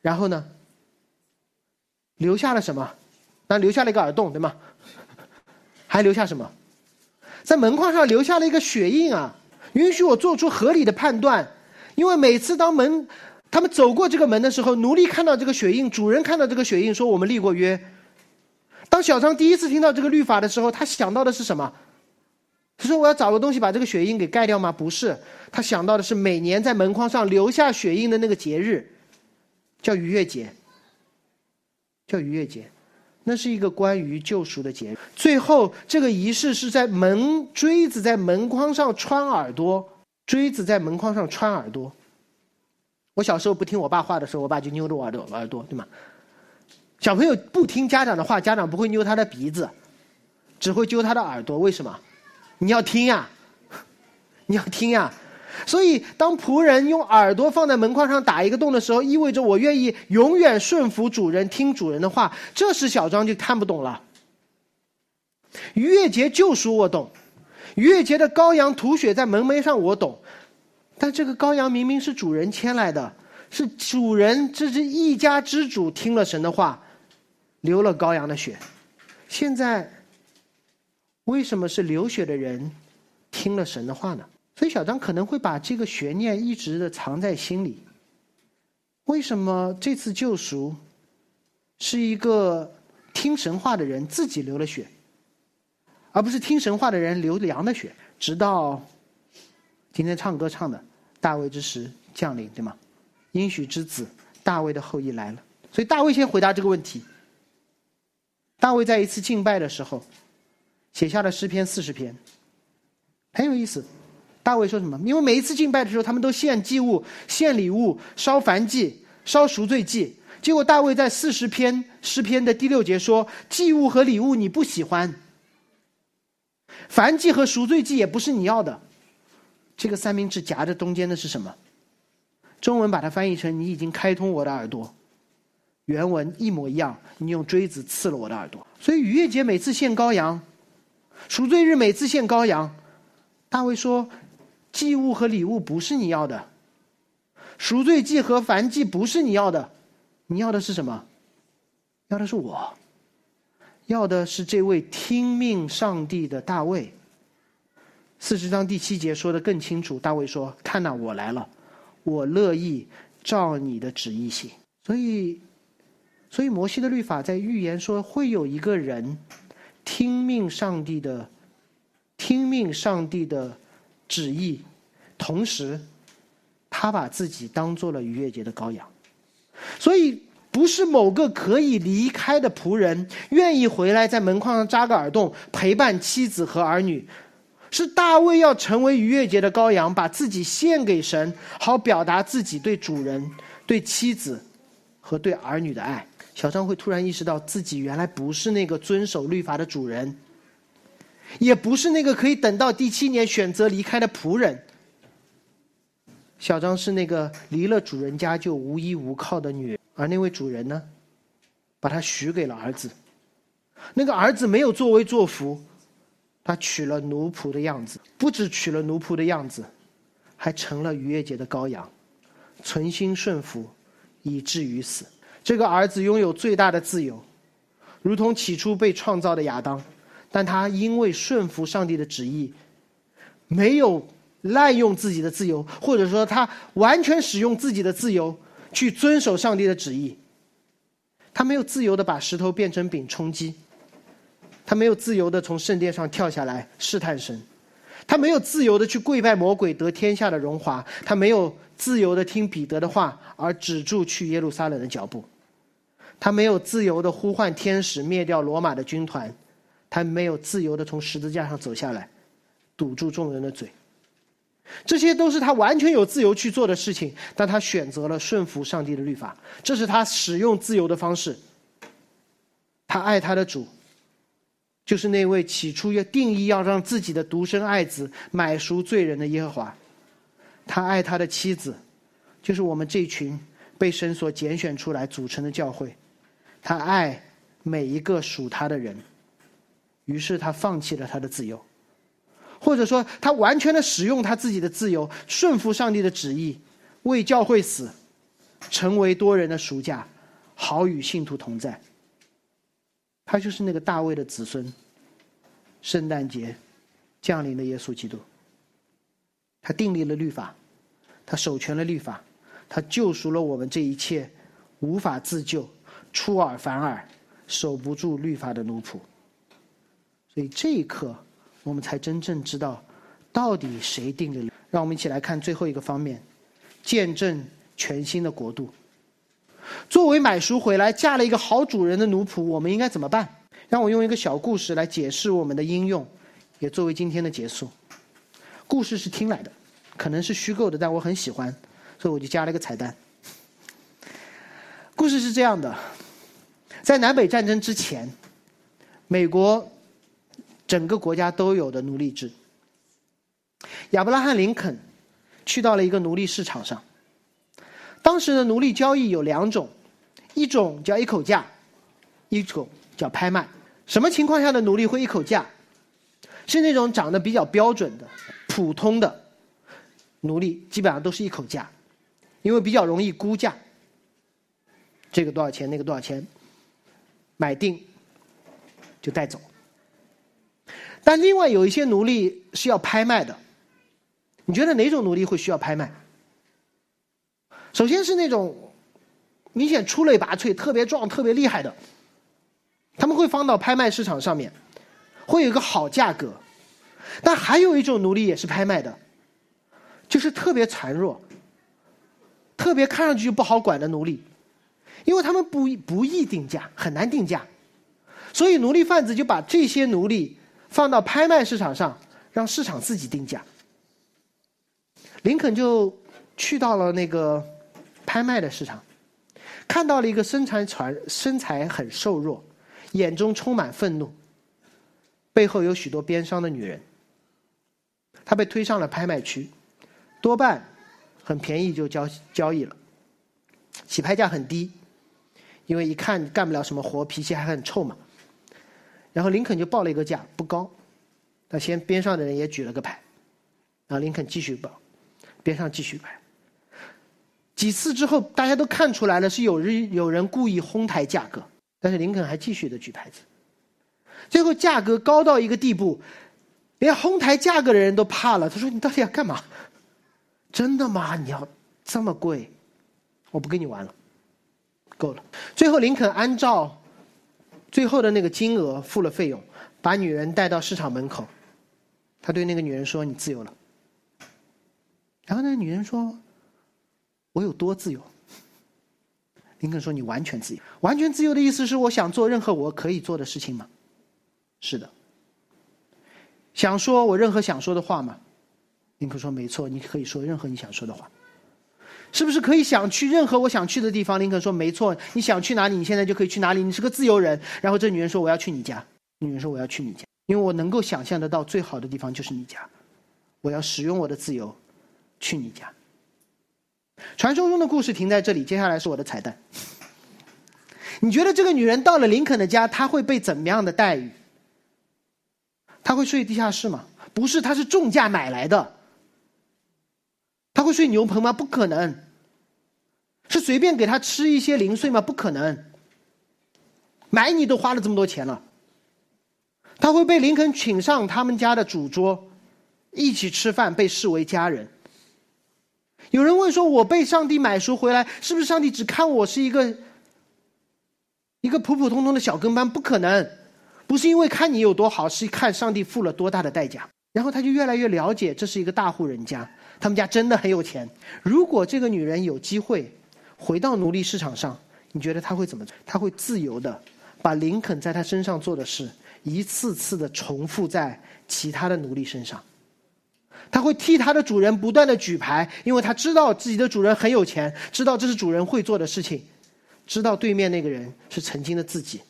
然后呢？留下了什么？那留下了一个耳洞，对吗？还留下什么？在门框上留下了一个血印啊，允许我做出合理的判断。因为每次当门他们走过这个门的时候，奴隶看到这个血印，主人看到这个血印，说我们立过约。当小张第一次听到这个律法的时候，他想到的是什么？他说：“我要找个东西把这个血印给盖掉吗？”不是，他想到的是每年在门框上留下血印的那个节日，叫逾越节。叫逾越节，那是一个关于救赎的节日。最后，这个仪式是在门锥子在门框上穿耳朵，锥子在门框上穿耳朵。我小时候不听我爸话的时候，我爸就扭着我耳朵，耳朵对吗？小朋友不听家长的话，家长不会扭他的鼻子，只会揪他的耳朵。为什么？你要听呀，你要听呀。所以，当仆人用耳朵放在门框上打一个洞的时候，意味着我愿意永远顺服主人，听主人的话。这时，小张就看不懂了。逾越节救赎我懂，逾越节的羔羊吐血在门楣上我懂，但这个羔羊明明是主人牵来的，是主人这是一家之主听了神的话，流了羔羊的血。现在，为什么是流血的人听了神的话呢？所以小张可能会把这个悬念一直的藏在心里。为什么这次救赎是一个听神话的人自己流了血，而不是听神话的人流羊的血？直到今天唱歌唱的大卫之时降临，对吗？应许之子大卫的后裔来了。所以大卫先回答这个问题。大卫在一次敬拜的时候写下了诗篇四十篇，很有意思。大卫说什么？因为每一次敬拜的时候，他们都献祭物、献礼物、烧燔祭、烧赎罪祭。结果大卫在四十篇诗篇的第六节说：“祭物和礼物你不喜欢，燔祭和赎罪祭也不是你要的。”这个三明治夹着中间的是什么？中文把它翻译成“你已经开通我的耳朵”，原文一模一样。你用锥子刺了我的耳朵。所以逾越节每次献羔羊，赎罪日每次献羔羊，大卫说。祭物和礼物不是你要的，赎罪祭和燔祭不是你要的，你要的是什么？要的是我，要的是这位听命上帝的大卫。四十章第七节说的更清楚，大卫说：“看呐，我来了，我乐意照你的旨意行。”所以，所以摩西的律法在预言说会有一个人听命上帝的，听命上帝的。旨意，同时，他把自己当做了逾越节的羔羊，所以不是某个可以离开的仆人愿意回来在门框上扎个耳洞陪伴妻子和儿女，是大卫要成为逾越节的羔羊，把自己献给神，好表达自己对主人、对妻子和对儿女的爱。小张会突然意识到自己原来不是那个遵守律法的主人。也不是那个可以等到第七年选择离开的仆人。小张是那个离了主人家就无依无靠的女人，而那位主人呢，把她许给了儿子。那个儿子没有作威作福，他娶了奴仆的样子，不止娶了奴仆的样子，还成了逾越节的羔羊，存心顺服，以至于死。这个儿子拥有最大的自由，如同起初被创造的亚当。但他因为顺服上帝的旨意，没有滥用自己的自由，或者说他完全使用自己的自由去遵守上帝的旨意。他没有自由的把石头变成饼充饥，他没有自由的从圣殿上跳下来试探神，他没有自由的去跪拜魔鬼得天下的荣华，他没有自由的听彼得的话而止住去耶路撒冷的脚步，他没有自由的呼唤天使灭掉罗马的军团。还没有自由的从十字架上走下来，堵住众人的嘴。这些都是他完全有自由去做的事情，但他选择了顺服上帝的律法，这是他使用自由的方式。他爱他的主，就是那位起初要定义要让自己的独生爱子买赎罪人的耶和华。他爱他的妻子，就是我们这群被神所拣选出来组成的教会。他爱每一个属他的人。于是他放弃了他的自由，或者说他完全的使用他自己的自由，顺服上帝的旨意，为教会死，成为多人的赎价，好与信徒同在。他就是那个大卫的子孙，圣诞节降临的耶稣基督。他订立了律法，他守全了律法，他救赎了我们这一切无法自救、出尔反尔、守不住律法的奴仆。所以这一刻，我们才真正知道，到底谁定的。让我们一起来看最后一个方面：见证全新的国度。作为买赎回来嫁了一个好主人的奴仆，我们应该怎么办？让我用一个小故事来解释我们的应用，也作为今天的结束。故事是听来的，可能是虚构的，但我很喜欢，所以我就加了一个彩蛋。故事是这样的：在南北战争之前，美国整个国家都有的奴隶制。亚伯拉罕·林肯去到了一个奴隶市场上。当时的奴隶交易有两种，一种叫一口价，一种叫拍卖。什么情况下的奴隶会一口价？是那种长得比较标准的、普通的奴隶，基本上都是一口价，因为比较容易估价。这个多少钱？那个多少钱？买定就带走。但另外有一些奴隶是要拍卖的，你觉得哪种奴隶会需要拍卖？首先是那种明显出类拔萃、特别壮、特别厉害的，他们会放到拍卖市场上面，会有一个好价格。但还有一种奴隶也是拍卖的，就是特别孱弱、特别看上去就不好管的奴隶，因为他们不不易定价，很难定价，所以奴隶贩子就把这些奴隶放到拍卖市场上，让市场自己定价。林肯就去到了那个。拍卖的市场，看到了一个身材传身材很瘦弱，眼中充满愤怒，背后有许多边伤的女人。他被推上了拍卖区，多半很便宜就交交易了，起拍价很低，因为一看干不了什么活，脾气还很臭嘛。然后林肯就报了一个价，不高，他先边上的人也举了个牌，然后林肯继续报，边上继续拍。几次之后，大家都看出来了，是有人有人故意哄抬价格，但是林肯还继续的举牌子。最后价格高到一个地步，连哄抬价格的人都怕了。他说：“你到底要干嘛？真的吗？你要这么贵？我不跟你玩了，够了。”最后林肯按照最后的那个金额付了费用，把女人带到市场门口。他对那个女人说：“你自由了。”然后那个女人说。我有多自由？林肯说：“你完全自由。完全自由的意思是，我想做任何我可以做的事情吗？是的。想说我任何想说的话吗？林肯说：没错，你可以说任何你想说的话。是不是可以想去任何我想去的地方？林肯说：没错，你想去哪里，你现在就可以去哪里。你是个自由人。然后这女人说：我要去你家。女人说：我要去你家，因为我能够想象得到最好的地方就是你家。我要使用我的自由去你家。”传说中的故事停在这里，接下来是我的彩蛋。你觉得这个女人到了林肯的家，她会被怎么样的待遇？她会睡地下室吗？不是，她是重价买来的。她会睡牛棚吗？不可能。是随便给他吃一些零碎吗？不可能。买你都花了这么多钱了。他会被林肯请上他们家的主桌，一起吃饭，被视为家人。有人问说：“我被上帝买赎回来，是不是上帝只看我是一个一个普普通通的小跟班？不可能，不是因为看你有多好，是看上帝付了多大的代价。”然后他就越来越了解，这是一个大户人家，他们家真的很有钱。如果这个女人有机会回到奴隶市场上，你觉得他会怎么做？她会自由的把林肯在他身上做的事，一次次的重复在其他的奴隶身上。他会替他的主人不断的举牌，因为他知道自己的主人很有钱，知道这是主人会做的事情，知道对面那个人是曾经的自己。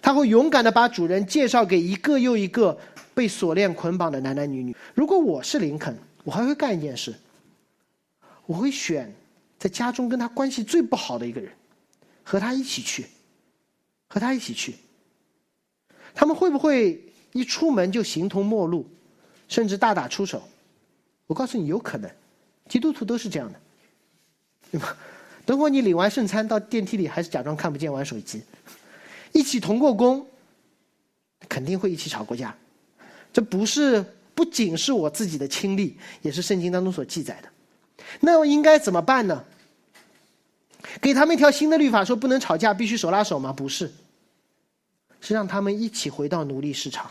他会勇敢的把主人介绍给一个又一个被锁链捆绑的男男女女。如果我是林肯，我还会干一件事，我会选在家中跟他关系最不好的一个人，和他一起去，和他一起去。他们会不会一出门就形同陌路？甚至大打出手，我告诉你，有可能，基督徒都是这样的，对吧？等会你领完圣餐到电梯里，还是假装看不见玩手机，一起同过工，肯定会一起吵过架。这不是不仅是我自己的亲历，也是圣经当中所记载的。那应该怎么办呢？给他们一条新的律法，说不能吵架，必须手拉手吗？不是，是让他们一起回到奴隶市场，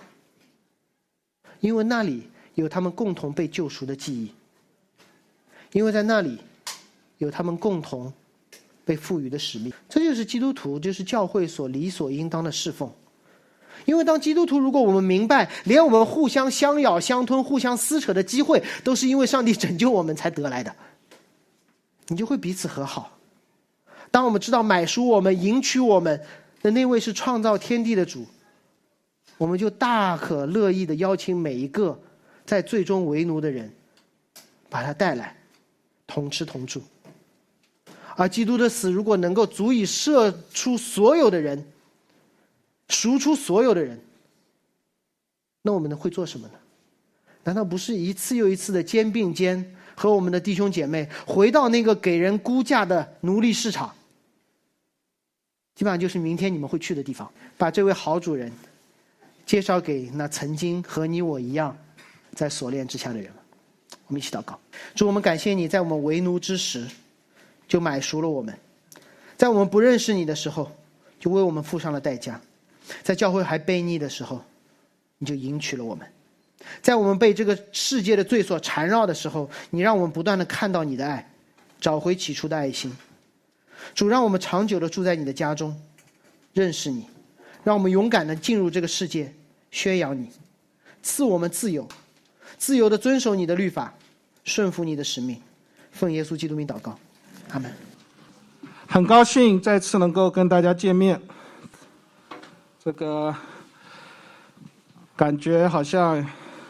因为那里有他们共同被救赎的记忆，因为在那里有他们共同被赋予的使命。这就是基督徒，就是教会所理所应当的侍奉。因为当基督徒，如果我们明白，连我们互相相咬、相吞、互相撕扯的机会，都是因为上帝拯救我们才得来的，你就会彼此和好。当我们知道买赎我们、迎娶我们的那位是创造天地的主，我们就大可乐意的邀请每一个在最终为奴的人，把他带来，同吃同住。而基督的死如果能够足以射出所有的人，赎出所有的人，那我们呢会做什么呢？难道不是一次又一次的肩并肩，和我们的弟兄姐妹回到那个给人估价的奴隶市场？基本上就是明天你们会去的地方，把这位好主人介绍给那曾经和你我一样在锁链之下的人我们一起祷告，主我们感谢你在我们为奴之时就买赎了我们，在我们不认识你的时候就为我们付上了代价，在教会还悖逆的时候你就迎娶了我们，在我们被这个世界的罪所缠绕的时候，你让我们不断的看到你的爱，找回起初的爱心。主让我们长久的住在你的家中，认识你，让我们勇敢的进入这个世界，宣扬你，赐我们自由，自由的遵守你的律法，顺服你的使命，奉耶稣基督名祷告，阿门。很高兴再次能够跟大家见面，这个感觉好像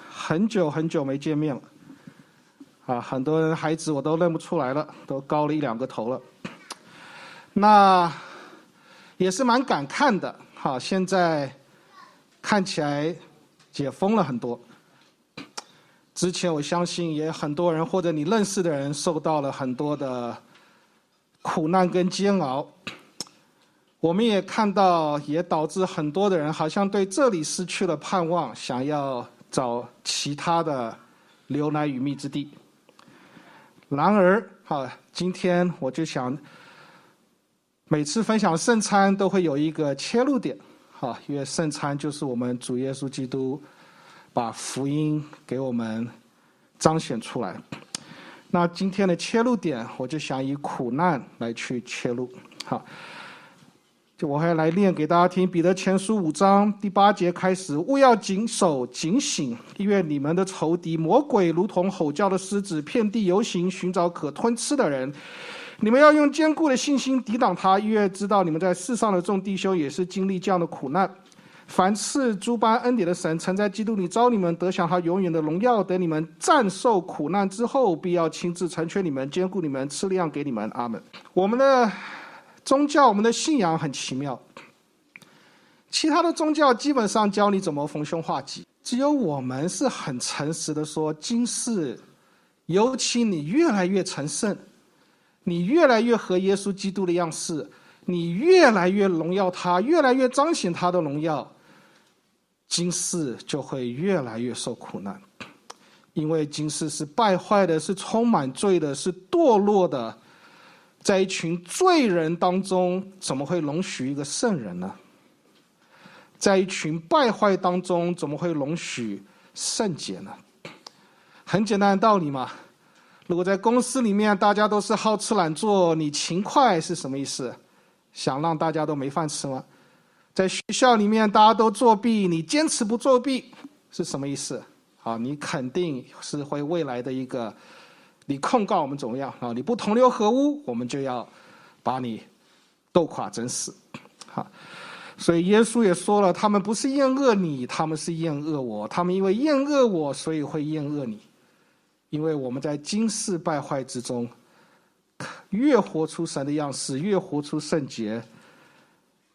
很久很久没见面了，啊，很多人孩子我都认不出来了，都高了一两个头了。那也是蛮感慨的，哈，现在看起来解封了很多。之前我相信也很多人或者你认识的人受到了很多的苦难跟煎熬。我们也看到，也导致很多的人好像对这里失去了盼望，想要找其他的牛奶与蜜之地。然而，哈，今天我就想。每次分享圣餐都会有一个切入点，哈，因为圣餐就是我们主耶稣基督把福音给我们彰显出来。那今天的切入点，我就想以苦难来去切入，好，就我还来念给大家听，《彼得前书》五章第八节开始：勿要谨守警醒，因为你们的仇敌魔鬼如同吼叫的狮子，遍地游行，寻找可吞吃的人。你们要用坚固的信心抵挡他，因为知道你们在世上的众弟兄也是经历这样的苦难。凡赐诸般恩典的神，曾在基督里招你们得享他永远的荣耀。等你们战胜苦难之后，必要亲自成全你们，兼顾你们，赐量给你们。阿门。我们的宗教，我们的信仰很奇妙。其他的宗教基本上教你怎么逢凶化吉，只有我们是很诚实的说，今世，尤其你越来越成圣。你越来越合耶稣基督的样式，你越来越荣耀他，越来越彰显他的荣耀，今世就会越来越受苦难，因为今世是败坏的，是充满罪的，是堕落的，在一群罪人当中，怎么会容许一个圣人呢？在一群败坏当中，怎么会容许圣洁呢？很简单的道理嘛。如果在公司里面大家都是好吃懒做，你勤快是什么意思？想让大家都没饭吃吗？在学校里面大家都作弊，你坚持不作弊是什么意思？啊，你肯定是会未来的一个，你控告我们怎么样？啊，你不同流合污，我们就要把你斗垮整死。好，所以耶稣也说了，他们不是厌恶你，他们是厌恶我。他们因为厌恶我，所以会厌恶你。因为我们在今世败坏之中，越活出神的样式，越活出圣洁，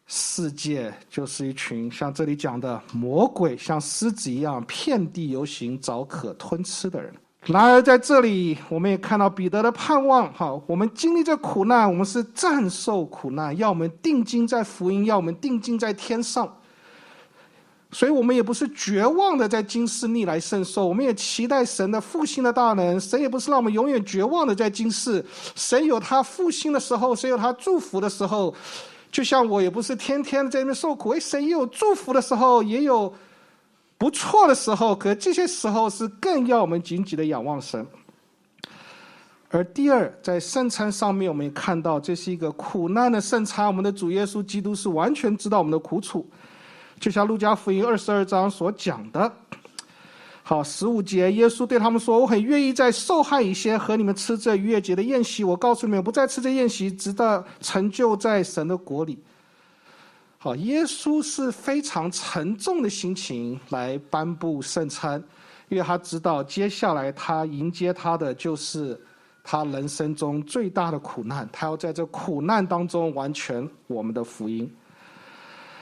世界就是一群像这里讲的魔鬼，像狮子一样遍地游行，找可吞吃的人。然而在这里，我们也看到彼得的盼望。哈，我们经历着苦难，我们是战胜苦难，要我们定睛在福音，要我们定睛在天上。所以我们也不是绝望的在今世逆来顺受，我们也期待神的复兴的大能。神也不是让我们永远绝望的在今世，神有他复兴的时候，神有他祝福的时候。就像我也不是天天在那边受苦，哎，神也有祝福的时候，也有不错的时候。可这些时候是更要我们紧紧的仰望神。而第二，在圣餐上面，我们也看到这是一个苦难的圣餐。我们的主耶稣基督是完全知道我们的苦楚。就像路加福音二十二章所讲的，好十五节，耶稣对他们说：“我很愿意在受害一些和你们吃这逾越节的宴席。我告诉你们，不再吃这宴席，直到成就在神的国里。”好，耶稣是非常沉重的心情来颁布圣餐，因为他知道接下来他迎接他的就是他人生中最大的苦难，他要在这苦难当中完全我们的福音。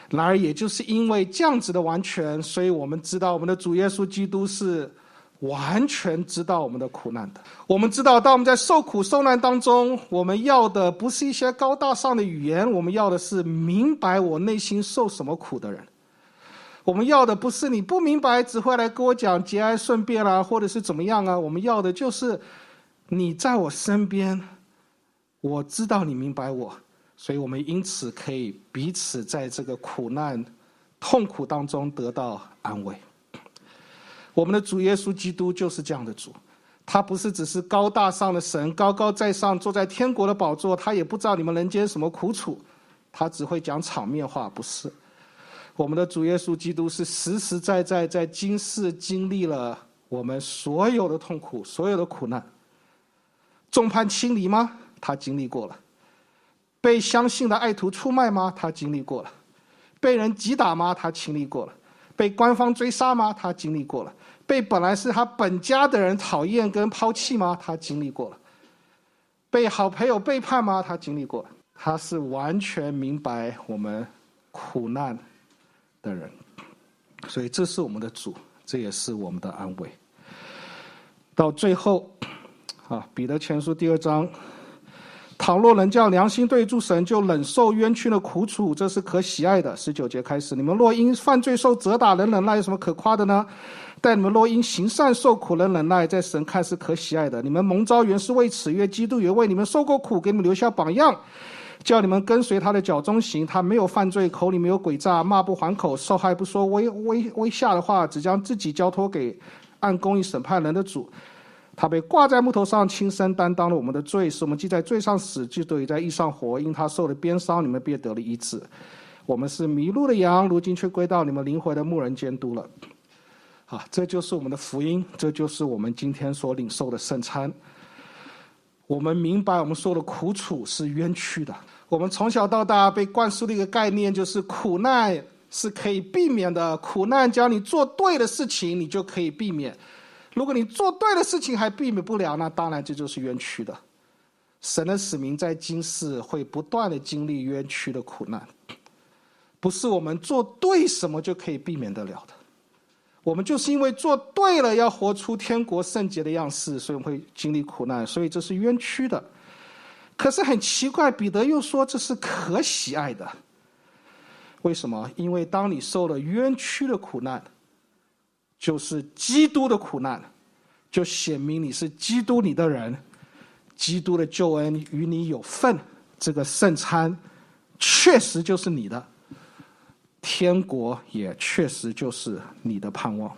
然而，也就是因为这样子的完全，所以我们知道我们的主耶稣基督是完全知道我们的苦难的。我们知道，当我们在受苦受难当中，我们要的不是一些高大上的语言，我们要的是明白我内心受什么苦的人。我们要的不是你不明白只会来跟我讲节哀顺变啦，或者是怎么样啊？我们要的就是你在我身边，我知道你明白我。所以我们因此可以彼此在这个苦难、痛苦当中得到安慰。我们的主耶稣基督就是这样的主，他不是只是高大上的神，高高在上坐在天国的宝座，他也不知道你们人间什么苦楚，他只会讲场面话，不是。我们的主耶稣基督是实实在在在今世经历了我们所有的痛苦、所有的苦难。众叛亲离吗？他经历过了。被相信的爱徒出卖吗？他经历过了。被人击打吗？他经历过了。被官方追杀吗？他经历过了。被本来是他本家的人讨厌跟抛弃吗？他经历过了。被好朋友背叛吗？他经历过了。他是完全明白我们苦难的人，所以这是我们的主，这也是我们的安慰。到最后，啊，彼得前书第二章。倘若能叫良心对住神，就忍受冤屈的苦楚，这是可喜爱的。十九节开始，你们若因犯罪受责打，能忍耐，有什么可夸的呢？但你们若因行善受苦，能忍耐，在神看是可喜爱的。你们蒙召原是为此，约基督也为你们受过苦，给你们留下榜样，叫你们跟随他的脚中行。他没有犯罪，口里没有诡诈，骂不还口，受害不说威威威吓的话，只将自己交托给按公义审判人的主。他被挂在木头上，亲身担当了我们的罪，使我们既在罪上死，就得以在义上活。因他受了鞭伤，你们便得了医治。我们是迷路的羊，如今却归到你们灵魂的牧人监督了。啊，这就是我们的福音，这就是我们今天所领受的圣餐。我们明白，我们受的苦楚是冤屈的。我们从小到大被灌输的一个概念，就是苦难是可以避免的。苦难，只要你做对的事情，你就可以避免。如果你做对的事情还避免不了，那当然这就是冤屈的。神的使命在今世会不断的经历冤屈的苦难，不是我们做对什么就可以避免得了的。我们就是因为做对了，要活出天国圣洁的样式，所以会经历苦难，所以这是冤屈的。可是很奇怪，彼得又说这是可喜爱的。为什么？因为当你受了冤屈的苦难。就是基督的苦难，就显明你是基督里的人，基督的救恩与你有份。这个圣餐确实就是你的，天国也确实就是你的盼望。